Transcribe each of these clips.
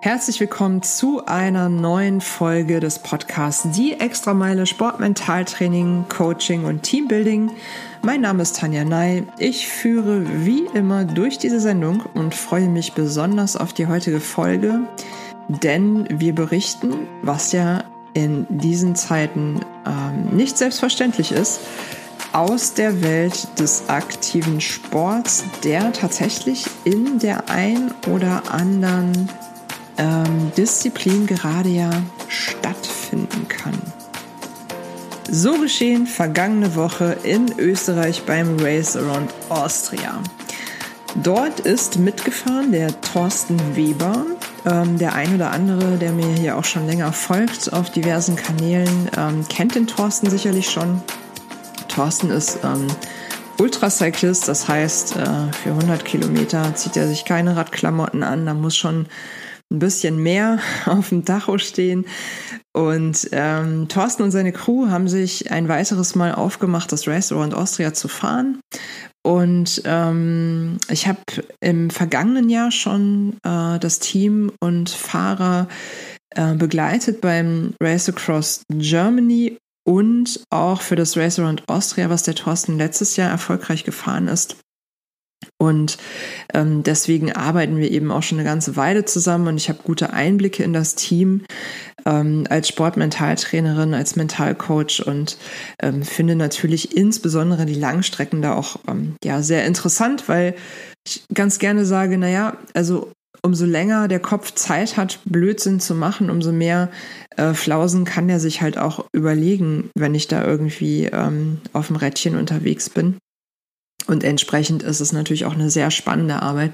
Herzlich willkommen zu einer neuen Folge des Podcasts Die Extrameile Sportmentaltraining, Coaching und Teambuilding. Mein Name ist Tanja Ney. Ich führe wie immer durch diese Sendung und freue mich besonders auf die heutige Folge, denn wir berichten, was ja in diesen Zeiten ähm, nicht selbstverständlich ist, aus der Welt des aktiven Sports, der tatsächlich in der ein oder anderen ähm, Disziplin gerade ja stattfinden kann. So geschehen vergangene Woche in Österreich beim Race Around Austria. Dort ist mitgefahren der Thorsten Weber. Ähm, der ein oder andere, der mir hier auch schon länger folgt auf diversen Kanälen, ähm, kennt den Thorsten sicherlich schon. Thorsten ist ähm, Ultracyclist, das heißt, äh, für 100 Kilometer zieht er sich keine Radklamotten an, da muss schon ein bisschen mehr auf dem Tacho stehen. Und ähm, Thorsten und seine Crew haben sich ein weiteres Mal aufgemacht, das Race Around Austria zu fahren. Und ähm, ich habe im vergangenen Jahr schon äh, das Team und Fahrer äh, begleitet beim Race Across Germany und auch für das Race Around Austria, was der Thorsten letztes Jahr erfolgreich gefahren ist. Und ähm, deswegen arbeiten wir eben auch schon eine ganze Weile zusammen und ich habe gute Einblicke in das Team ähm, als Sportmentaltrainerin, als Mentalcoach und ähm, finde natürlich insbesondere die Langstrecken da auch ähm, ja sehr interessant, weil ich ganz gerne sage, naja, also umso länger der Kopf Zeit hat, Blödsinn zu machen, umso mehr äh, Flausen kann er sich halt auch überlegen, wenn ich da irgendwie ähm, auf dem Rädchen unterwegs bin. Und entsprechend ist es natürlich auch eine sehr spannende Arbeit,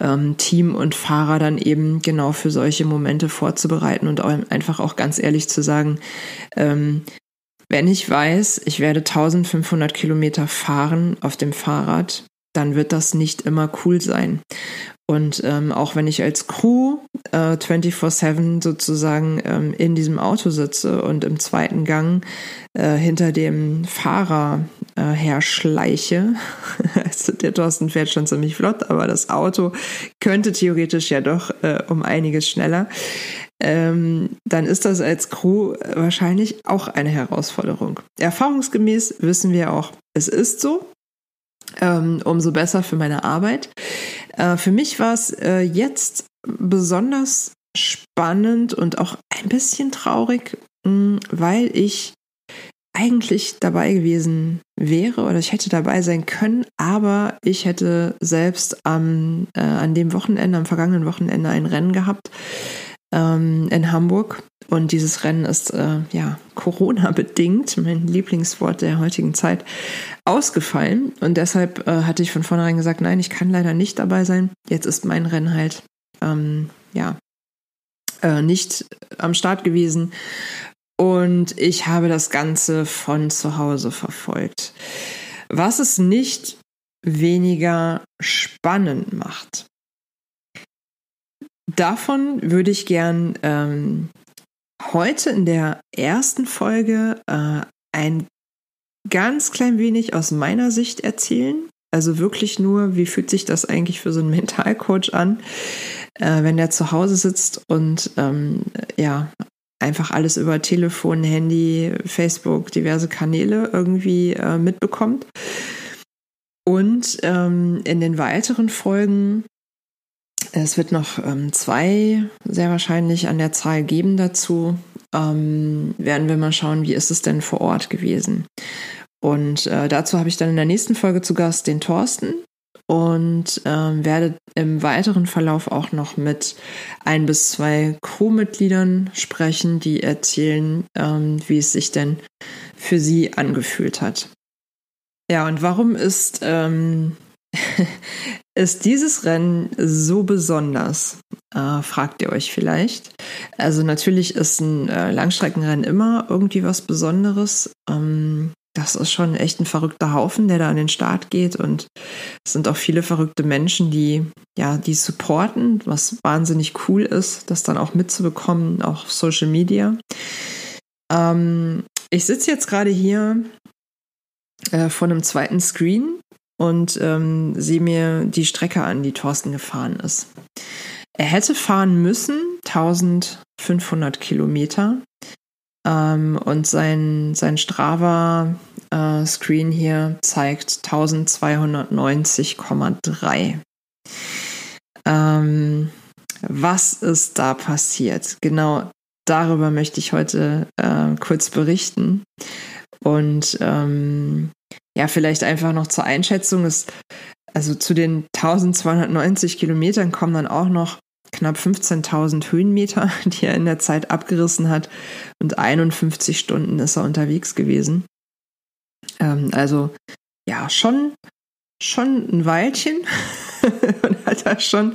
ähm, Team und Fahrer dann eben genau für solche Momente vorzubereiten und einfach auch ganz ehrlich zu sagen, ähm, wenn ich weiß, ich werde 1500 Kilometer fahren auf dem Fahrrad, dann wird das nicht immer cool sein. Und ähm, auch wenn ich als Crew äh, 24-7 sozusagen ähm, in diesem Auto sitze und im zweiten Gang äh, hinter dem Fahrer äh, herschleiche, also der Thorsten fährt schon ziemlich flott, aber das Auto könnte theoretisch ja doch äh, um einiges schneller, ähm, dann ist das als Crew wahrscheinlich auch eine Herausforderung. Erfahrungsgemäß wissen wir auch, es ist so, umso besser für meine Arbeit. Äh, für mich war es äh, jetzt besonders spannend und auch ein bisschen traurig, hm, weil ich eigentlich dabei gewesen wäre oder ich hätte dabei sein können, aber ich hätte selbst am, äh, an dem Wochenende, am vergangenen Wochenende ein Rennen gehabt ähm, in Hamburg und dieses Rennen ist äh, ja Corona-bedingt, mein Lieblingswort der heutigen Zeit, ausgefallen. Und deshalb äh, hatte ich von vornherein gesagt, nein, ich kann leider nicht dabei sein. Jetzt ist mein Rennen halt ähm, ja äh, nicht am Start gewesen. Und ich habe das Ganze von zu Hause verfolgt. Was es nicht weniger spannend macht. Davon würde ich gern ähm, heute in der ersten Folge äh, ein ganz klein wenig aus meiner Sicht erzählen. Also wirklich nur, wie fühlt sich das eigentlich für so einen Mentalcoach an, äh, wenn der zu Hause sitzt und ähm, ja, einfach alles über Telefon, Handy, Facebook, diverse Kanäle irgendwie äh, mitbekommt. Und ähm, in den weiteren Folgen es wird noch ähm, zwei sehr wahrscheinlich an der Zahl geben dazu. Ähm, werden wir mal schauen, wie ist es denn vor Ort gewesen. Und äh, dazu habe ich dann in der nächsten Folge zu Gast den Thorsten und ähm, werde im weiteren Verlauf auch noch mit ein bis zwei Crewmitgliedern sprechen, die erzählen, ähm, wie es sich denn für sie angefühlt hat. Ja, und warum ist ähm, ist dieses Rennen so besonders? Äh, fragt ihr euch vielleicht. Also natürlich ist ein äh, Langstreckenrennen immer irgendwie was Besonderes. Ähm, das ist schon echt ein verrückter Haufen, der da an den Start geht. Und es sind auch viele verrückte Menschen, die ja, die supporten, was wahnsinnig cool ist, das dann auch mitzubekommen, auch auf Social Media. Ähm, ich sitze jetzt gerade hier äh, vor einem zweiten Screen und ähm, sehe mir die Strecke an, die Thorsten gefahren ist. Er hätte fahren müssen 1500 Kilometer. Ähm, und sein, sein Strava-Screen äh, hier zeigt 1290,3. Ähm, was ist da passiert? Genau darüber möchte ich heute äh, kurz berichten. Und ähm, ja, vielleicht einfach noch zur Einschätzung ist, also zu den 1290 Kilometern kommen dann auch noch knapp 15.000 Höhenmeter, die er in der Zeit abgerissen hat. Und 51 Stunden ist er unterwegs gewesen. Ähm, also ja, schon, schon ein Weilchen. und hat da schon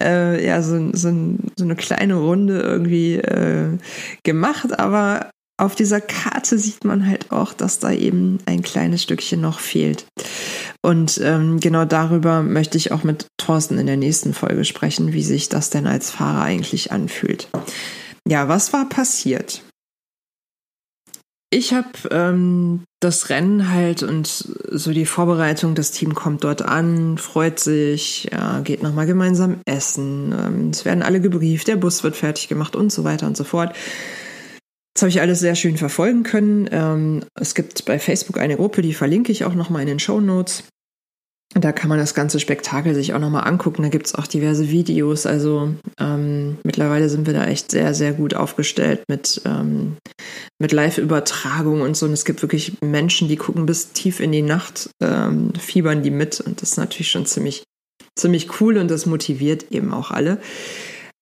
äh, ja, so, so, so, eine kleine Runde irgendwie äh, gemacht. Aber auf dieser Karte sieht man halt auch, dass da eben ein kleines Stückchen noch fehlt. Und ähm, genau darüber möchte ich auch mit Thorsten in der nächsten Folge sprechen, wie sich das denn als Fahrer eigentlich anfühlt. Ja, was war passiert? Ich habe ähm, das Rennen halt und so die Vorbereitung, das Team kommt dort an, freut sich, ja, geht nochmal gemeinsam essen, ähm, es werden alle gebrieft, der Bus wird fertig gemacht und so weiter und so fort. Das habe ich alles sehr schön verfolgen können. Ähm, es gibt bei Facebook eine Gruppe, die verlinke ich auch nochmal in den Show Notes. Da kann man das ganze Spektakel sich auch nochmal angucken. Da gibt es auch diverse Videos. Also ähm, mittlerweile sind wir da echt sehr, sehr gut aufgestellt mit, ähm, mit Live-Übertragung und so. Und es gibt wirklich Menschen, die gucken bis tief in die Nacht, ähm, fiebern die mit. Und das ist natürlich schon ziemlich, ziemlich cool und das motiviert eben auch alle.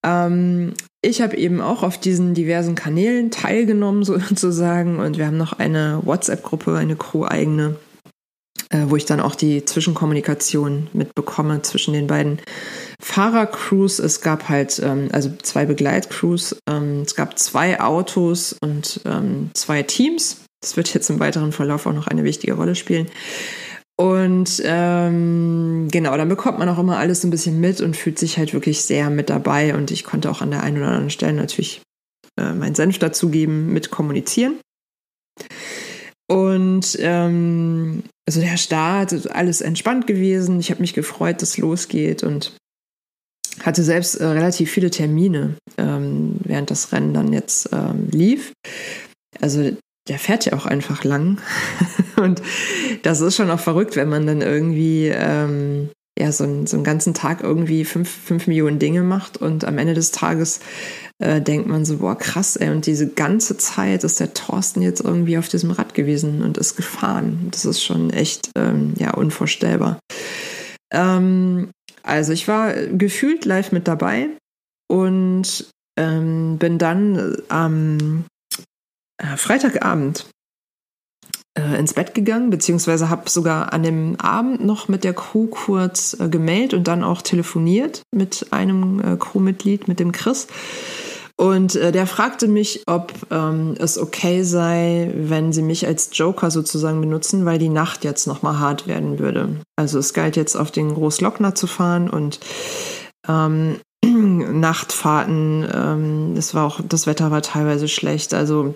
Ähm, ich habe eben auch auf diesen diversen Kanälen teilgenommen, sozusagen. Und wir haben noch eine WhatsApp-Gruppe, eine Crew-eigene, äh, wo ich dann auch die Zwischenkommunikation mitbekomme zwischen den beiden Fahrercrews. Es gab halt ähm, also zwei Begleitcrews. Ähm, es gab zwei Autos und ähm, zwei Teams. Das wird jetzt im weiteren Verlauf auch noch eine wichtige Rolle spielen. Und ähm, genau, dann bekommt man auch immer alles so ein bisschen mit und fühlt sich halt wirklich sehr mit dabei. Und ich konnte auch an der einen oder anderen Stelle natürlich äh, meinen Senf dazugeben, mit kommunizieren. Und ähm, also der Start, alles entspannt gewesen. Ich habe mich gefreut, dass es losgeht und hatte selbst äh, relativ viele Termine, ähm, während das Rennen dann jetzt ähm, lief. Also der fährt ja auch einfach lang. und das ist schon auch verrückt, wenn man dann irgendwie ähm, ja, so, einen, so einen ganzen Tag irgendwie fünf, fünf Millionen Dinge macht und am Ende des Tages äh, denkt man so, boah, krass, ey, und diese ganze Zeit ist der Thorsten jetzt irgendwie auf diesem Rad gewesen und ist gefahren. Das ist schon echt, ähm, ja, unvorstellbar. Ähm, also ich war gefühlt live mit dabei und ähm, bin dann am äh, Freitagabend äh, ins Bett gegangen, beziehungsweise habe sogar an dem Abend noch mit der Crew kurz äh, gemeldet und dann auch telefoniert mit einem äh, Crewmitglied, mit dem Chris. Und äh, der fragte mich, ob ähm, es okay sei, wenn sie mich als Joker sozusagen benutzen, weil die Nacht jetzt nochmal hart werden würde. Also es galt jetzt auf den Großlockner zu fahren und ähm, Nachtfahrten, ähm, das war auch, das Wetter war teilweise schlecht. Also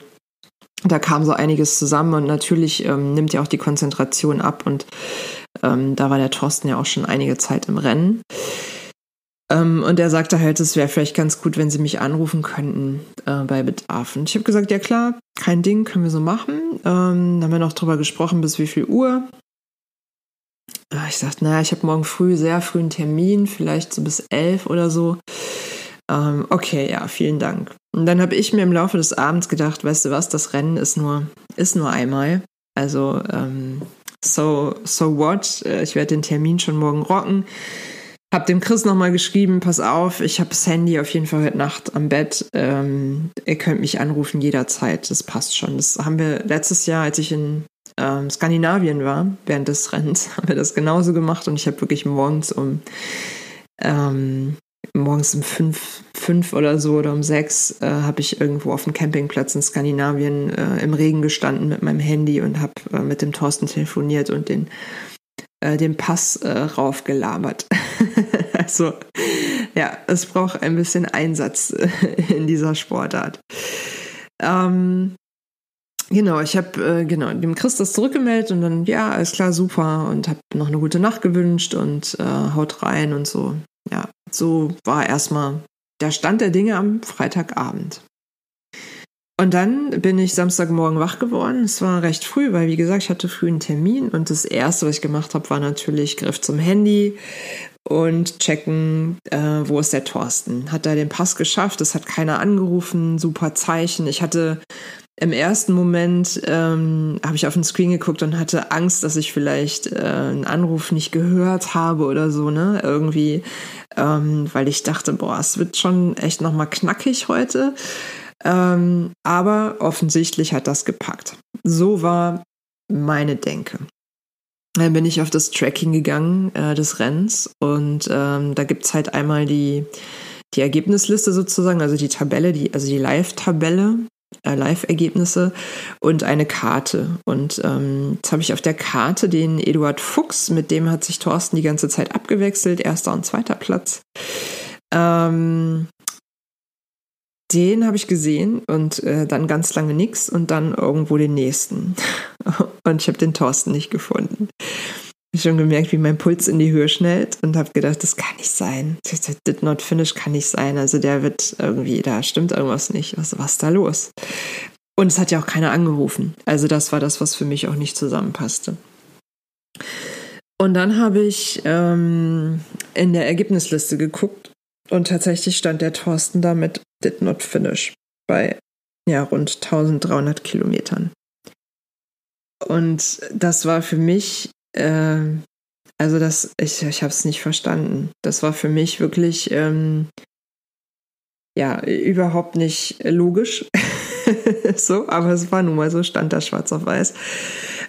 da kam so einiges zusammen und natürlich ähm, nimmt ja auch die Konzentration ab und ähm, da war der Thorsten ja auch schon einige Zeit im Rennen. Ähm, und er sagte halt, es wäre vielleicht ganz gut, wenn sie mich anrufen könnten äh, bei Bedarf. Und ich habe gesagt, ja klar, kein Ding, können wir so machen. Ähm, dann haben wir noch drüber gesprochen, bis wie viel Uhr. Äh, ich sagte, naja, ich habe morgen früh sehr früh einen Termin, vielleicht so bis elf oder so. Ähm, okay, ja, vielen Dank. Und dann habe ich mir im Laufe des Abends gedacht, weißt du was, das Rennen ist nur, ist nur einmal. Also, ähm, so, so what? Äh, ich werde den Termin schon morgen rocken. Hab dem Chris nochmal geschrieben, pass auf, ich habe das Handy auf jeden Fall heute Nacht am Bett. Ähm, ihr könnt mich anrufen jederzeit, das passt schon. Das haben wir letztes Jahr, als ich in ähm, Skandinavien war, während des Rennens, haben wir das genauso gemacht und ich habe wirklich morgens um ähm, morgens um fünf, fünf oder so oder um sechs äh, habe ich irgendwo auf dem Campingplatz in Skandinavien äh, im Regen gestanden mit meinem Handy und habe äh, mit dem Thorsten telefoniert und den, äh, den Pass äh, raufgelabert. also ja, es braucht ein bisschen Einsatz äh, in dieser Sportart. Ähm, Genau, ich habe äh, genau dem Chris das zurückgemeldet und dann ja, alles klar, super und habe noch eine gute Nacht gewünscht und äh, haut rein und so so war erstmal der Stand der Dinge am Freitagabend. Und dann bin ich Samstagmorgen wach geworden. Es war recht früh, weil wie gesagt, ich hatte früh einen Termin und das erste, was ich gemacht habe, war natürlich Griff zum Handy und checken, äh, wo ist der Thorsten. Hat er den Pass geschafft? Es hat keiner angerufen. Super Zeichen. Ich hatte im ersten Moment ähm, habe ich auf den Screen geguckt und hatte Angst, dass ich vielleicht äh, einen Anruf nicht gehört habe oder so, ne? Irgendwie, ähm, weil ich dachte, boah, es wird schon echt nochmal knackig heute. Ähm, aber offensichtlich hat das gepackt. So war meine Denke. Dann bin ich auf das Tracking gegangen äh, des Rennens und ähm, da gibt's halt einmal die, die Ergebnisliste sozusagen, also die Tabelle, die, also die Live-Tabelle, Live-Ergebnisse und eine Karte. Und ähm, jetzt habe ich auf der Karte den Eduard Fuchs, mit dem hat sich Thorsten die ganze Zeit abgewechselt, erster und zweiter Platz. Ähm, den habe ich gesehen und äh, dann ganz lange nichts und dann irgendwo den nächsten. und ich habe den Thorsten nicht gefunden. Schon gemerkt, wie mein Puls in die Höhe schnellt und habe gedacht, das kann nicht sein. Das did not finish kann nicht sein. Also der wird irgendwie, da stimmt irgendwas nicht. Was, was ist da los? Und es hat ja auch keiner angerufen. Also das war das, was für mich auch nicht zusammenpasste. Und dann habe ich ähm, in der Ergebnisliste geguckt und tatsächlich stand der Thorsten da mit Did Not Finish bei ja, rund 1300 Kilometern. Und das war für mich, äh, also das, ich, ich habe es nicht verstanden. Das war für mich wirklich, ähm, ja, überhaupt nicht logisch. so, aber es war nun mal so, stand da schwarz auf weiß.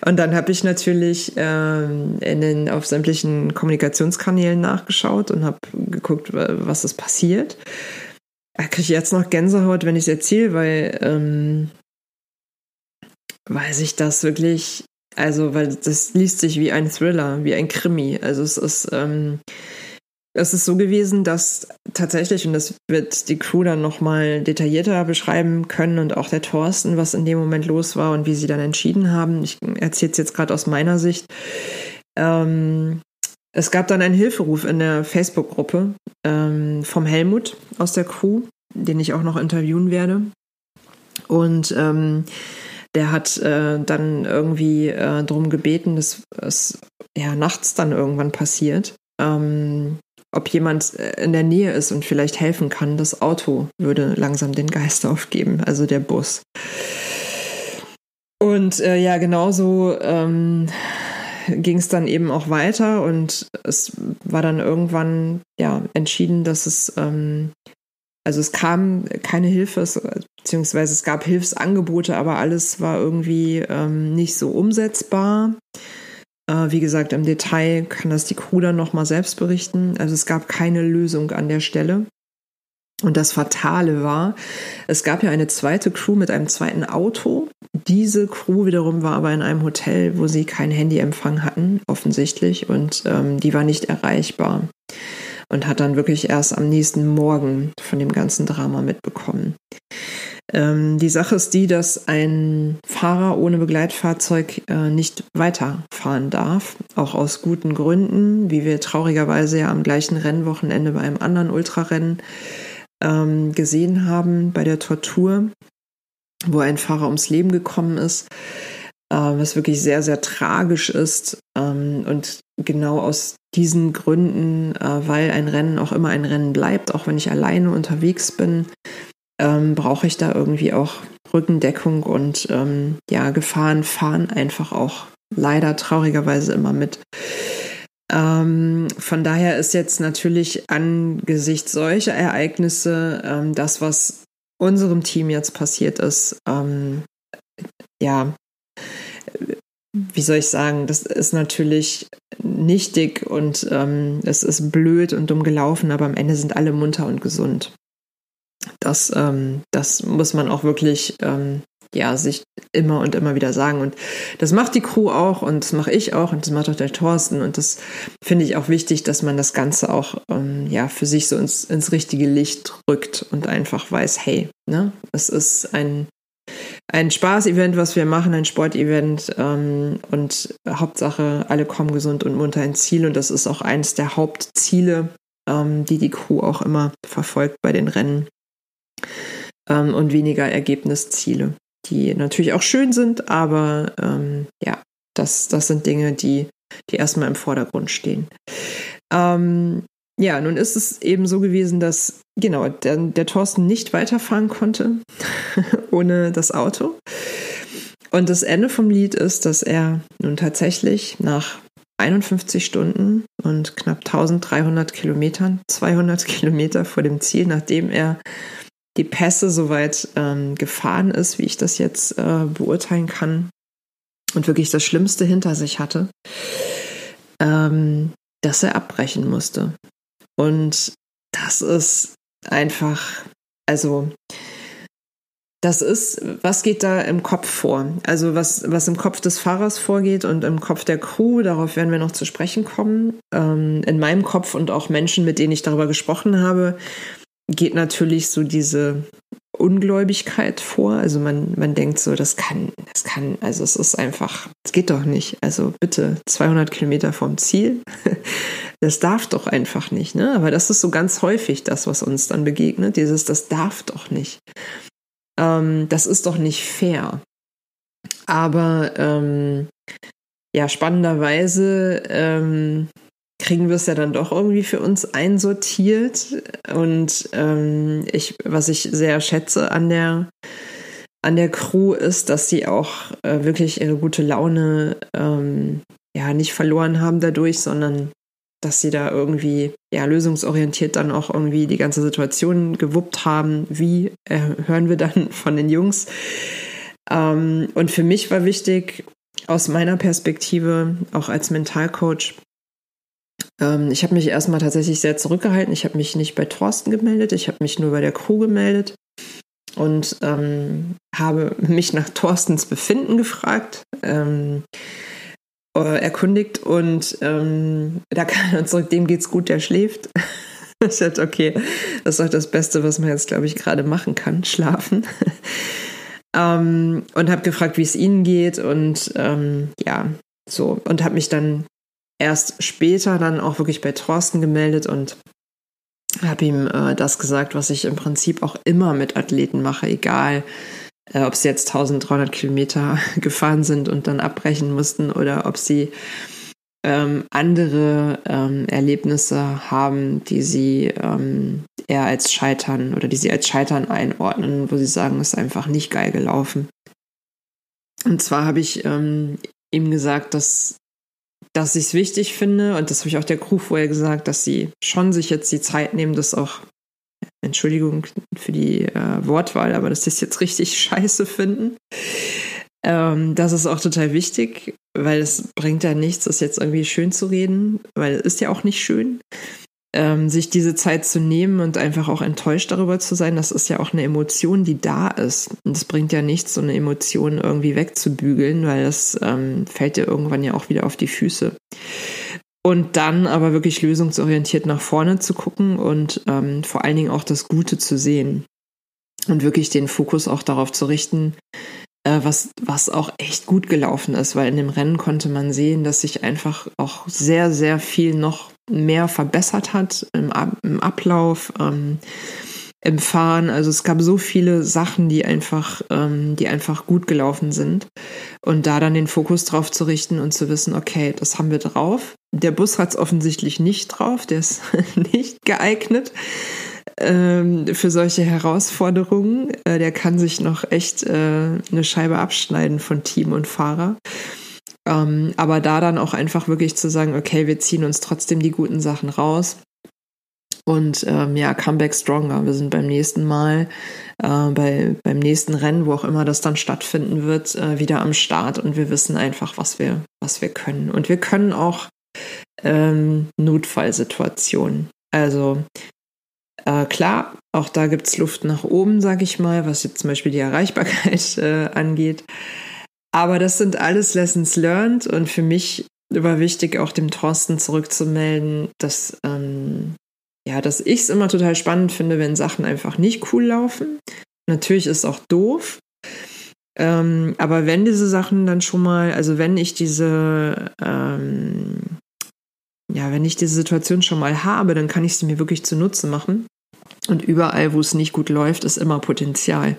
Und dann habe ich natürlich ähm, in den, auf sämtlichen Kommunikationskanälen nachgeschaut und habe geguckt, was ist passiert. Kriege ich jetzt noch Gänsehaut, wenn ich es erzähle, weil, ähm, weil sich das wirklich, also weil das liest sich wie ein Thriller, wie ein Krimi. Also es ist, ähm, es ist so gewesen, dass tatsächlich, und das wird die Crew dann nochmal detaillierter beschreiben können und auch der Thorsten, was in dem Moment los war und wie sie dann entschieden haben. Ich erzähle es jetzt gerade aus meiner Sicht. Ähm, es gab dann einen Hilferuf in der Facebook-Gruppe ähm, vom Helmut aus der Crew, den ich auch noch interviewen werde. Und ähm, der hat äh, dann irgendwie äh, darum gebeten, dass es ja nachts dann irgendwann passiert. Ähm, ob jemand äh, in der Nähe ist und vielleicht helfen kann. Das Auto würde langsam den Geist aufgeben, also der Bus. Und äh, ja, genauso ähm, ging es dann eben auch weiter und es war dann irgendwann ja entschieden, dass es ähm, also es kam keine Hilfe, beziehungsweise es gab Hilfsangebote, aber alles war irgendwie ähm, nicht so umsetzbar. Äh, wie gesagt, im Detail kann das die Crew dann nochmal selbst berichten. Also es gab keine Lösung an der Stelle. Und das Fatale war, es gab ja eine zweite Crew mit einem zweiten Auto. Diese Crew wiederum war aber in einem Hotel, wo sie kein Handyempfang hatten, offensichtlich, und ähm, die war nicht erreichbar. Und hat dann wirklich erst am nächsten Morgen von dem ganzen Drama mitbekommen. Ähm, die Sache ist die, dass ein Fahrer ohne Begleitfahrzeug äh, nicht weiterfahren darf, auch aus guten Gründen, wie wir traurigerweise ja am gleichen Rennwochenende bei einem anderen Ultrarennen ähm, gesehen haben, bei der Tortur, wo ein Fahrer ums Leben gekommen ist, äh, was wirklich sehr, sehr tragisch ist. Ähm, und genau aus diesen Gründen, äh, weil ein Rennen auch immer ein Rennen bleibt, auch wenn ich alleine unterwegs bin, ähm, brauche ich da irgendwie auch Rückendeckung und ähm, ja, Gefahren fahren einfach auch leider traurigerweise immer mit. Ähm, von daher ist jetzt natürlich angesichts solcher Ereignisse ähm, das, was unserem Team jetzt passiert ist, ähm, ja, wie soll ich sagen, das ist natürlich nichtig und ähm, es ist blöd und dumm gelaufen, aber am Ende sind alle munter und gesund. Das, ähm, das muss man auch wirklich ähm, ja, sich immer und immer wieder sagen. Und das macht die Crew auch und das mache ich auch und das macht auch der Thorsten. Und das finde ich auch wichtig, dass man das Ganze auch ähm, ja, für sich so ins, ins richtige Licht rückt und einfach weiß, hey, ne, es ist ein, ein Spaß-Event, was wir machen, ein Sportevent ähm, und Hauptsache, alle kommen gesund und munter ins Ziel. Und das ist auch eines der Hauptziele ähm, die die Crew auch immer verfolgt bei den Rennen ähm, und weniger Ergebnisziele, die natürlich auch schön sind, aber ähm, ja, das, das sind Dinge, die, die erstmal im Vordergrund stehen. Ähm, ja, nun ist es eben so gewesen, dass genau der, der Thorsten nicht weiterfahren konnte ohne das Auto. Und das Ende vom Lied ist, dass er nun tatsächlich nach 51 Stunden und knapp 1300 Kilometern, 200 Kilometer vor dem Ziel, nachdem er die Pässe soweit ähm, gefahren ist, wie ich das jetzt äh, beurteilen kann und wirklich das Schlimmste hinter sich hatte, ähm, dass er abbrechen musste. Und das ist einfach, also das ist, was geht da im Kopf vor? Also was, was im Kopf des Fahrers vorgeht und im Kopf der Crew, darauf werden wir noch zu sprechen kommen. Ähm, in meinem Kopf und auch Menschen, mit denen ich darüber gesprochen habe, geht natürlich so diese Ungläubigkeit vor. Also man, man denkt so, das kann, das kann, also es ist einfach, es geht doch nicht. Also bitte 200 Kilometer vom Ziel. Das darf doch einfach nicht, ne? Aber das ist so ganz häufig das, was uns dann begegnet. Dieses, das darf doch nicht. Ähm, das ist doch nicht fair. Aber ähm, ja, spannenderweise ähm, kriegen wir es ja dann doch irgendwie für uns einsortiert. Und ähm, ich, was ich sehr schätze an der an der Crew ist, dass sie auch äh, wirklich ihre gute Laune ähm, ja nicht verloren haben dadurch, sondern dass sie da irgendwie ja lösungsorientiert dann auch irgendwie die ganze Situation gewuppt haben. Wie äh, hören wir dann von den Jungs? Ähm, und für mich war wichtig aus meiner Perspektive auch als Mentalcoach ähm, ich habe mich erstmal tatsächlich sehr zurückgehalten. Ich habe mich nicht bei Thorsten gemeldet, ich habe mich nur bei der Crew gemeldet und ähm, habe mich nach Thorstens Befinden gefragt, ähm, äh, erkundigt und ähm, da kam er zurück, dem geht's gut, der schläft. ich dachte, okay, das ist doch das Beste, was man jetzt, glaube ich, gerade machen kann, schlafen. ähm, und habe gefragt, wie es ihnen geht und ähm, ja, so und habe mich dann erst später dann auch wirklich bei Thorsten gemeldet und habe ihm äh, das gesagt, was ich im Prinzip auch immer mit Athleten mache, egal äh, ob sie jetzt 1300 Kilometer gefahren sind und dann abbrechen mussten oder ob sie ähm, andere ähm, Erlebnisse haben, die sie ähm, eher als Scheitern oder die sie als Scheitern einordnen, wo sie sagen, es ist einfach nicht geil gelaufen. Und zwar habe ich ähm, ihm gesagt, dass dass ich es wichtig finde, und das habe ich auch der Crew vorher gesagt, dass sie schon sich jetzt die Zeit nehmen, das auch, Entschuldigung für die äh, Wortwahl, aber dass sie es jetzt richtig scheiße finden. Ähm, das ist auch total wichtig, weil es bringt ja nichts, das jetzt irgendwie schön zu reden, weil es ist ja auch nicht schön ähm, sich diese Zeit zu nehmen und einfach auch enttäuscht darüber zu sein, das ist ja auch eine Emotion, die da ist. Und es bringt ja nichts, so eine Emotion irgendwie wegzubügeln, weil das ähm, fällt dir irgendwann ja auch wieder auf die Füße. Und dann aber wirklich lösungsorientiert nach vorne zu gucken und ähm, vor allen Dingen auch das Gute zu sehen. Und wirklich den Fokus auch darauf zu richten, äh, was, was auch echt gut gelaufen ist, weil in dem Rennen konnte man sehen, dass sich einfach auch sehr, sehr viel noch mehr verbessert hat im, im Ablauf, ähm, im Fahren. Also es gab so viele Sachen, die einfach, ähm, die einfach gut gelaufen sind. Und da dann den Fokus drauf zu richten und zu wissen, okay, das haben wir drauf. Der Bus hat es offensichtlich nicht drauf, der ist nicht geeignet ähm, für solche Herausforderungen. Äh, der kann sich noch echt äh, eine Scheibe abschneiden von Team und Fahrer. Ähm, aber da dann auch einfach wirklich zu sagen, okay, wir ziehen uns trotzdem die guten Sachen raus. Und ähm, ja, Comeback Stronger. Wir sind beim nächsten Mal, äh, bei, beim nächsten Rennen, wo auch immer das dann stattfinden wird, äh, wieder am Start. Und wir wissen einfach, was wir, was wir können. Und wir können auch ähm, Notfallsituationen. Also äh, klar, auch da gibt's Luft nach oben, sage ich mal, was jetzt zum Beispiel die Erreichbarkeit äh, angeht. Aber das sind alles Lessons learned und für mich war wichtig, auch dem Thorsten zurückzumelden, dass, ähm, ja, dass ich es immer total spannend finde, wenn Sachen einfach nicht cool laufen. Natürlich ist es auch doof. Ähm, aber wenn diese Sachen dann schon mal, also wenn ich diese, ähm, ja, wenn ich diese Situation schon mal habe, dann kann ich sie mir wirklich zunutze machen. Und überall, wo es nicht gut läuft, ist immer Potenzial.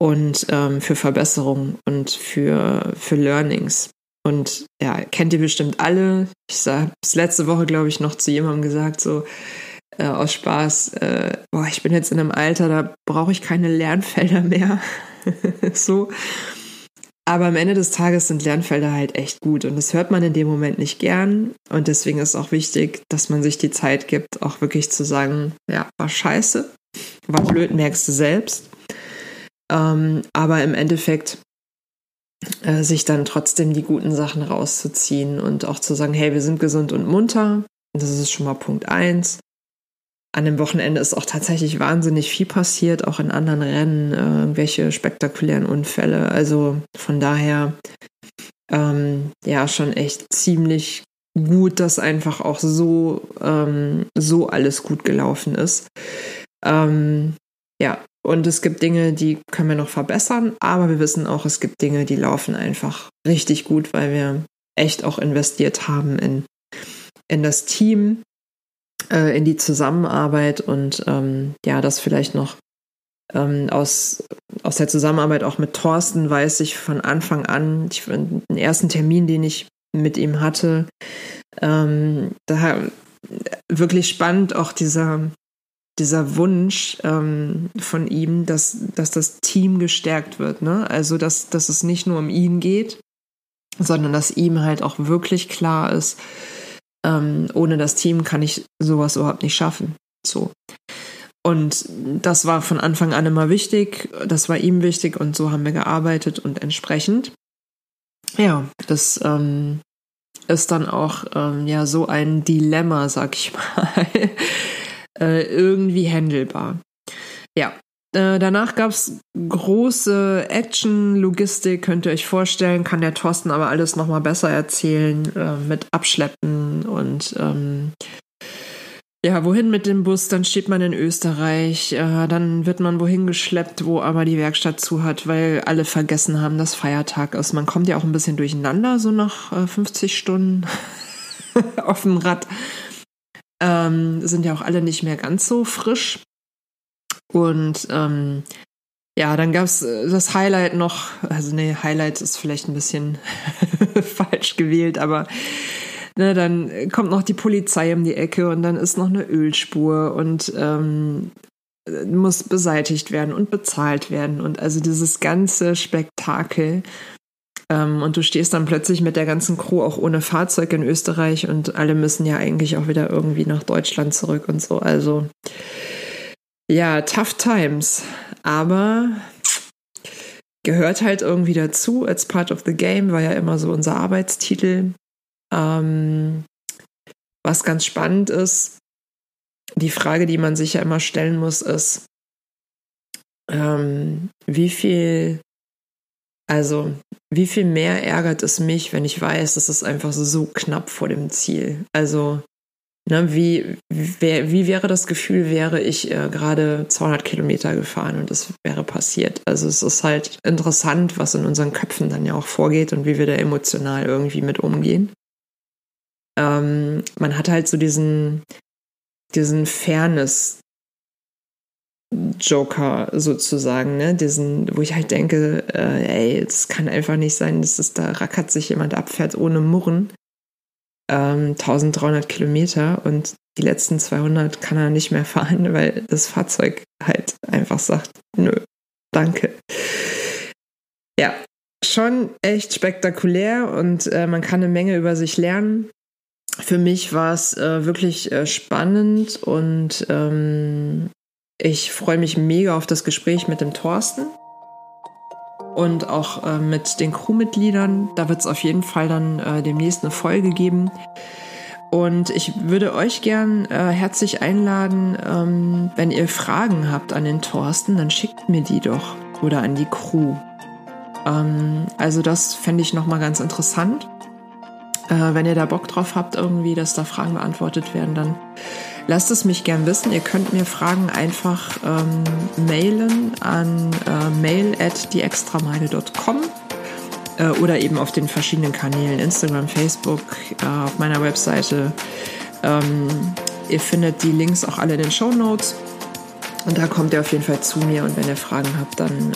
Und ähm, für Verbesserungen und für, für Learnings. Und ja, kennt ihr bestimmt alle. Ich habe es letzte Woche, glaube ich, noch zu jemandem gesagt, so äh, aus Spaß, äh, boah, ich bin jetzt in einem Alter, da brauche ich keine Lernfelder mehr. so. Aber am Ende des Tages sind Lernfelder halt echt gut und das hört man in dem Moment nicht gern. Und deswegen ist auch wichtig, dass man sich die Zeit gibt, auch wirklich zu sagen, ja, war scheiße, war blöd, merkst du selbst. Ähm, aber im Endeffekt äh, sich dann trotzdem die guten Sachen rauszuziehen und auch zu sagen, hey, wir sind gesund und munter. Das ist schon mal Punkt eins. An dem Wochenende ist auch tatsächlich wahnsinnig viel passiert, auch in anderen Rennen, äh, irgendwelche spektakulären Unfälle. Also von daher, ähm, ja, schon echt ziemlich gut, dass einfach auch so, ähm, so alles gut gelaufen ist. Ähm, ja, und es gibt Dinge, die können wir noch verbessern, aber wir wissen auch, es gibt Dinge, die laufen einfach richtig gut, weil wir echt auch investiert haben in, in das Team, äh, in die Zusammenarbeit und ähm, ja, das vielleicht noch ähm, aus, aus der Zusammenarbeit auch mit Thorsten weiß ich von Anfang an, ich, den ersten Termin, den ich mit ihm hatte, ähm, da wirklich spannend auch dieser, dieser Wunsch ähm, von ihm, dass, dass das Team gestärkt wird. Ne? Also, dass, dass es nicht nur um ihn geht, sondern dass ihm halt auch wirklich klar ist, ähm, ohne das Team kann ich sowas überhaupt nicht schaffen. So. Und das war von Anfang an immer wichtig, das war ihm wichtig und so haben wir gearbeitet und entsprechend. Ja, das ähm, ist dann auch ähm, ja so ein Dilemma, sag ich mal, äh, irgendwie handelbar. Ja, äh, danach gab es große Action, Logistik, könnt ihr euch vorstellen, kann der Thorsten aber alles nochmal besser erzählen, äh, mit Abschleppen und ähm, ja, wohin mit dem Bus? Dann steht man in Österreich, äh, dann wird man wohin geschleppt, wo aber die Werkstatt zu hat, weil alle vergessen haben, dass Feiertag ist. Man kommt ja auch ein bisschen durcheinander, so nach äh, 50 Stunden auf dem Rad. Ähm, sind ja auch alle nicht mehr ganz so frisch. Und ähm, ja, dann gab's äh, das Highlight noch, also nee, Highlight ist vielleicht ein bisschen falsch gewählt, aber ne, dann kommt noch die Polizei um die Ecke und dann ist noch eine Ölspur und ähm, muss beseitigt werden und bezahlt werden und also dieses ganze Spektakel. Ähm, und du stehst dann plötzlich mit der ganzen Crew auch ohne Fahrzeug in Österreich und alle müssen ja eigentlich auch wieder irgendwie nach Deutschland zurück und so. Also ja, tough times. Aber gehört halt irgendwie dazu. It's part of the game war ja immer so unser Arbeitstitel. Ähm, was ganz spannend ist, die Frage, die man sich ja immer stellen muss, ist, ähm, wie viel, also wie viel mehr ärgert es mich, wenn ich weiß, es einfach so knapp vor dem Ziel. Also Ne, wie, wie, wie wäre das Gefühl, wäre ich äh, gerade 200 Kilometer gefahren und das wäre passiert? Also es ist halt interessant, was in unseren Köpfen dann ja auch vorgeht und wie wir da emotional irgendwie mit umgehen. Ähm, man hat halt so diesen, diesen Fairness Joker sozusagen, ne? Diesen, wo ich halt denke, äh, ey, es kann einfach nicht sein, dass es da rackert sich jemand abfährt ohne Murren ähm, 1300 Kilometer und die letzten 200 kann er nicht mehr fahren, weil das Fahrzeug halt einfach sagt, nö, danke. Ja, schon echt spektakulär und äh, man kann eine Menge über sich lernen. Für mich war es äh, wirklich äh, spannend und ähm, ich freue mich mega auf das Gespräch mit dem Thorsten und auch äh, mit den Crewmitgliedern. Da wird es auf jeden Fall dann äh, demnächst eine Folge geben. Und ich würde euch gern äh, herzlich einladen, ähm, wenn ihr Fragen habt an den Thorsten, dann schickt mir die doch oder an die Crew. Ähm, also das fände ich nochmal ganz interessant. Äh, wenn ihr da Bock drauf habt, irgendwie, dass da Fragen beantwortet werden, dann Lasst es mich gern wissen. Ihr könnt mir Fragen einfach ähm, mailen an äh, mail at dieextrameile.com. äh, oder eben auf den verschiedenen Kanälen, Instagram, Facebook, äh, auf meiner Webseite. Ähm, ihr findet die Links auch alle in den Show Notes. Und da kommt ihr auf jeden Fall zu mir und wenn ihr Fragen habt, dann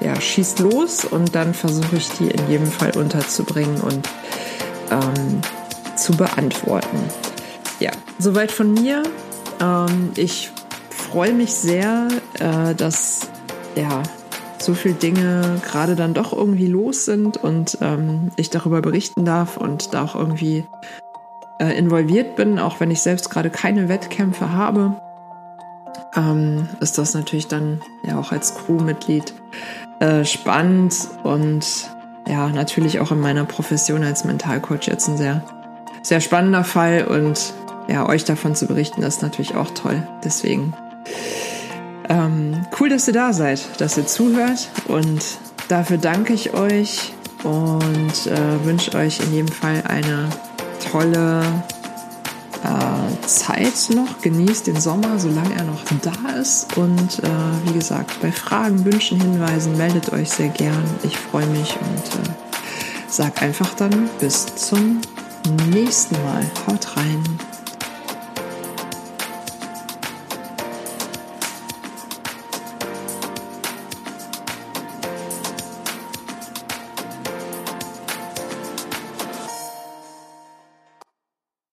äh, ja, schießt los und dann versuche ich die in jedem Fall unterzubringen und ähm, zu beantworten. Ja, soweit von mir. Ähm, ich freue mich sehr, äh, dass ja so viele Dinge gerade dann doch irgendwie los sind und ähm, ich darüber berichten darf und da auch irgendwie äh, involviert bin, auch wenn ich selbst gerade keine Wettkämpfe habe ähm, ist das natürlich dann ja auch als Crewmitglied äh, spannend und ja, natürlich auch in meiner Profession als Mentalcoach jetzt ein sehr, sehr spannender Fall und ja, euch davon zu berichten, ist natürlich auch toll. Deswegen ähm, cool, dass ihr da seid, dass ihr zuhört und dafür danke ich euch und äh, wünsche euch in jedem Fall eine tolle äh, Zeit noch. Genießt den Sommer, solange er noch da ist. Und äh, wie gesagt, bei Fragen, Wünschen, Hinweisen meldet euch sehr gern. Ich freue mich und äh, sag einfach dann bis zum nächsten Mal. Haut rein.